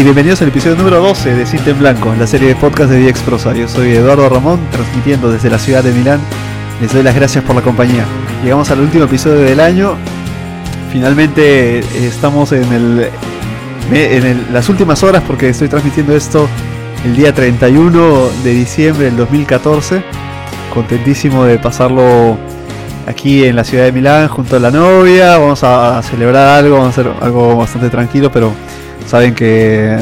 y bienvenidos al episodio número 12 de Cinta Blanco, la serie de podcast de VX Prosa. Yo soy Eduardo Ramón, transmitiendo desde la ciudad de Milán. Les doy las gracias por la compañía. Llegamos al último episodio del año. Finalmente eh, estamos en, el, en las últimas horas porque estoy transmitiendo esto el día 31 de diciembre del 2014. Contentísimo de pasarlo aquí en la ciudad de Milán junto a la novia. Vamos a celebrar algo, vamos a hacer algo bastante tranquilo, pero saben que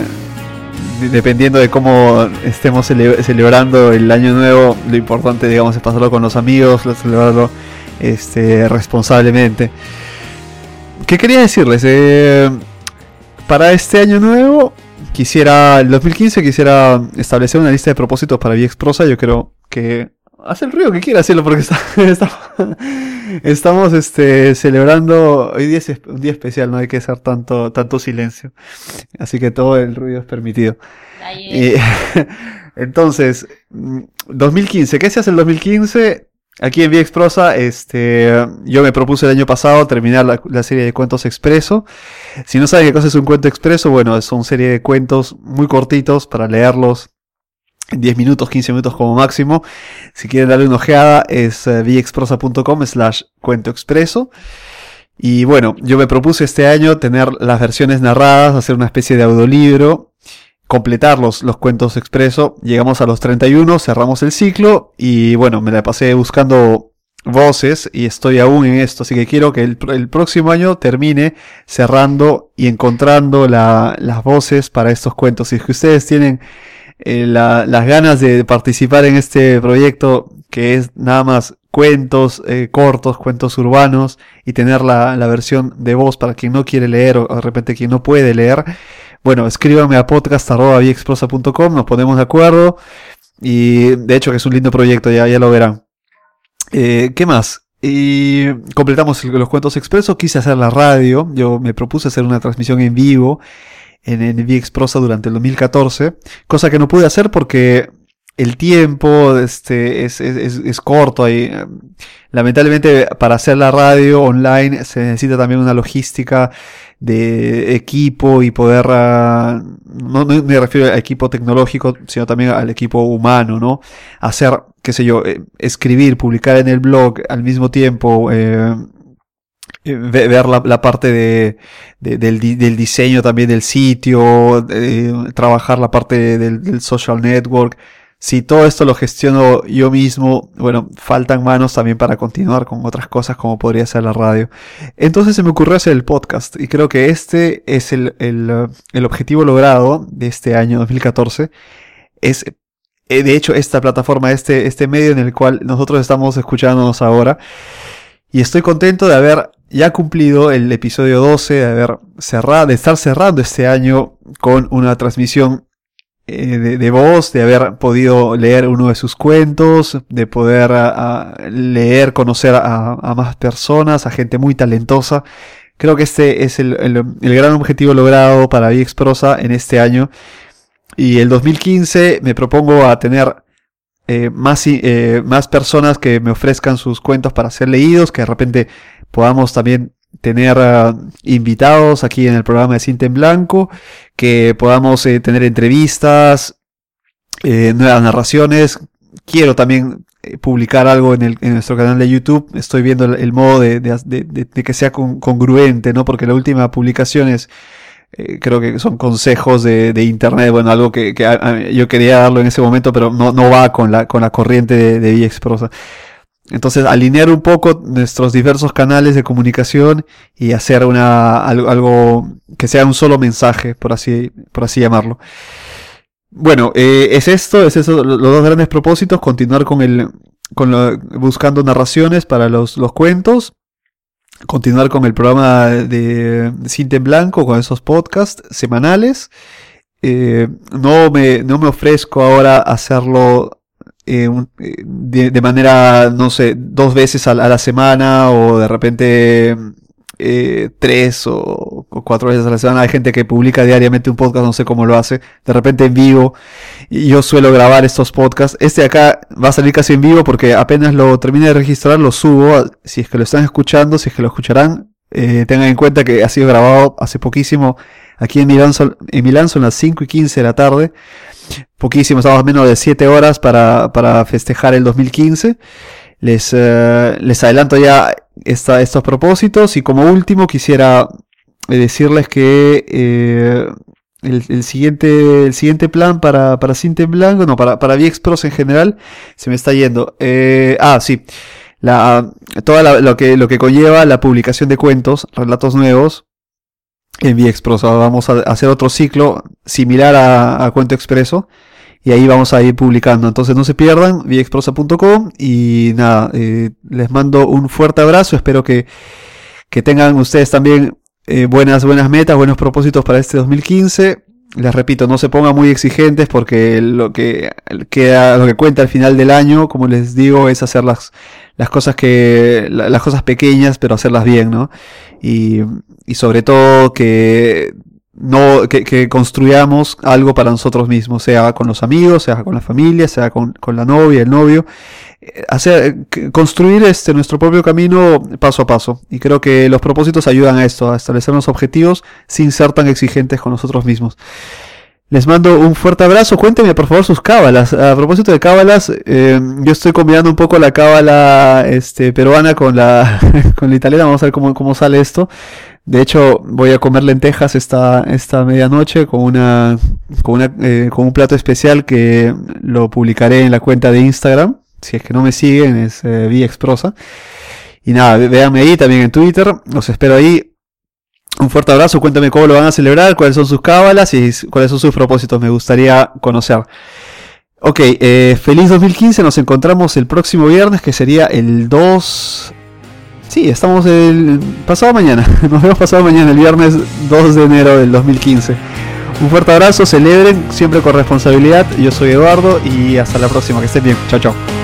dependiendo de cómo estemos celebrando el año nuevo, lo importante, digamos, es pasarlo con los amigos, celebrarlo este, responsablemente. ¿Qué quería decirles? Eh, para este año nuevo, quisiera, el 2015, quisiera establecer una lista de propósitos para VXProsa. Yo creo que hace el ruido que quiera hacerlo porque estamos este, celebrando. Hoy día es un día especial, no hay que hacer tanto, tanto silencio. Así que todo el ruido es permitido. entonces, 2015, ¿qué se hace el 2015? Aquí en VX Prosa, este, yo me propuse el año pasado terminar la, la, serie de cuentos expreso. Si no saben qué cosa es un cuento expreso, bueno, es una serie de cuentos muy cortitos para leerlos 10 minutos, 15 minutos como máximo. Si quieren darle una ojeada es uh, vxprosa.com slash cuento expreso. Y bueno, yo me propuse este año tener las versiones narradas, hacer una especie de audiolibro, completar los, cuentos expreso. Llegamos a los 31, cerramos el ciclo y bueno, me la pasé buscando voces y estoy aún en esto, así que quiero que el, próximo año termine cerrando y encontrando la, las voces para estos cuentos. Si es que ustedes tienen eh, las ganas de participar en este proyecto que es nada más cuentos eh, cortos, cuentos urbanos y tener la, versión de voz para quien no quiere leer o de repente quien no puede leer. Bueno, escríbanme a podcast.viexprosa.com, nos ponemos de acuerdo y de hecho que es un lindo proyecto, ya, ya lo verán. Eh, ¿Qué más? Y completamos los cuentos expresos, quise hacer la radio, yo me propuse hacer una transmisión en vivo en, en VX Prosa durante el 2014, cosa que no pude hacer porque el tiempo este, es, es, es, corto. Ahí. Lamentablemente para hacer la radio online se necesita también una logística de equipo y poder, uh, no, me refiero al equipo tecnológico, sino también al equipo humano, ¿no? Hacer, qué sé yo, eh, escribir, publicar en el blog al mismo tiempo, eh, ver la, parte de, del, diseño también del sitio, trabajar la parte del, social network. Si todo esto lo gestiono yo mismo, bueno, faltan manos también para continuar con otras cosas como podría ser la radio. Entonces se me ocurrió hacer el podcast y creo que este es el, el, objetivo logrado de este año 2014. Es eh, de hecho esta plataforma, este, este medio en el cual nosotros estamos escuchándonos ahora. Y estoy contento de haber ya cumplido el episodio 12, de haber cerrado, de estar cerrando este año con una transmisión eh, de, voz, de haber podido leer uno de sus cuentos, de poder leer, conocer a, más personas, a gente muy talentosa. Creo que este es el, gran objetivo logrado para VX Prosa en este año. Y el 2015 me propongo a tener eh, más, eh, más personas que me ofrezcan sus cuentos para ser leídos, que de repente podamos también tener ah, invitados aquí en el programa de Cinta en Blanco, que podamos eh, tener entrevistas, nuevas narraciones. Quiero también publicar algo en, el, en, nuestro canal de YouTube. Estoy viendo el, modo de, de, que sea congruente, ¿no? Porque la última publicación es eh, creo que son consejos de, de, internet, bueno, algo que, que yo quería darlo en ese momento, pero no, no va con la, con la corriente de, de VX Entonces, alinear un poco nuestros diversos canales de comunicación y hacer una, algo, algo que sea un solo mensaje, por así, por así llamarlo. Bueno, eh, es esto, es eso, los dos grandes propósitos, continuar con el, con lo, buscando narraciones para los, los cuentos continuar con el programa de Cinta Blanco, con esos podcasts semanales. Eh, no, me, no me ofrezco ahora hacerlo eh, de, manera, no sé, dos veces a, la semana o de repente eh, tres o, cuatro veces a la semana. Hay gente que publica diariamente un podcast, no sé cómo lo hace, de repente en vivo. Y yo suelo grabar estos podcasts. Este de acá va a salir casi en vivo porque apenas lo termine de registrar, lo subo. Si es que lo están escuchando, si es que lo escucharán, eh, tengan en cuenta que ha sido grabado hace poquísimo Aquí en Milán, son, en Milán son las 5 y 15 de la tarde. Poquísimo, estamos menos de 7 horas para, para festejar el 2015. Les, eh, les adelanto ya esta, estos propósitos y como último quisiera eh, decirles que eh, el, siguiente, el siguiente plan para, para en Blanco, no, para, para VXPros en general, se me está yendo. Eh, ah, sí. La, todo lo, que, lo que conlleva la publicación de cuentos, relatos nuevos en VXPros. Vamos a hacer otro ciclo similar a Cuento Expreso y ahí vamos a ir publicando. Entonces no se pierdan, viexprosa.com y nada, eh, les mando un fuerte abrazo, espero que, que tengan ustedes también eh, buenas, buenas metas, buenos propósitos para este 2015. Les repito, no se pongan muy exigentes porque lo que queda, lo que cuenta al final del año, como les digo, es hacer las, las cosas que, las cosas pequeñas, pero hacerlas bien, ¿no? Y, y sobre todo que no, que, que, construyamos algo para nosotros mismos, sea con los amigos, sea con la familia, sea con, con la novia, el novio, eh, hacer, construir este, nuestro propio camino paso a paso. Y creo que los propósitos ayudan a esto, a establecer los objetivos sin ser tan exigentes con nosotros mismos. Les mando un fuerte abrazo. Cuéntenme por favor sus cábalas. A propósito de cábalas, eh, yo estoy combinando un poco la cábala este, peruana con la, con la italiana. Vamos a ver cómo, cómo sale esto. De hecho, voy a comer lentejas esta, esta medianoche con, una, con, una, eh, con un plato especial que lo publicaré en la cuenta de Instagram. Si es que no me siguen, es eh. Y nada, véanme ahí también en Twitter. Los espero ahí. Un fuerte abrazo. Cuéntame cómo lo van a celebrar, cuáles son sus cábalas y cuáles son sus propósitos. Me gustaría conocer. Ok, eh, feliz 2015. Nos encontramos el próximo viernes, que sería el 2 Sí, estamos el pasado mañana. Nos vemos pasado mañana, el viernes 2 de enero del 2015. Un fuerte abrazo, celebren siempre con responsabilidad. Yo soy Eduardo y hasta la próxima. Que estén bien. Chao, chao.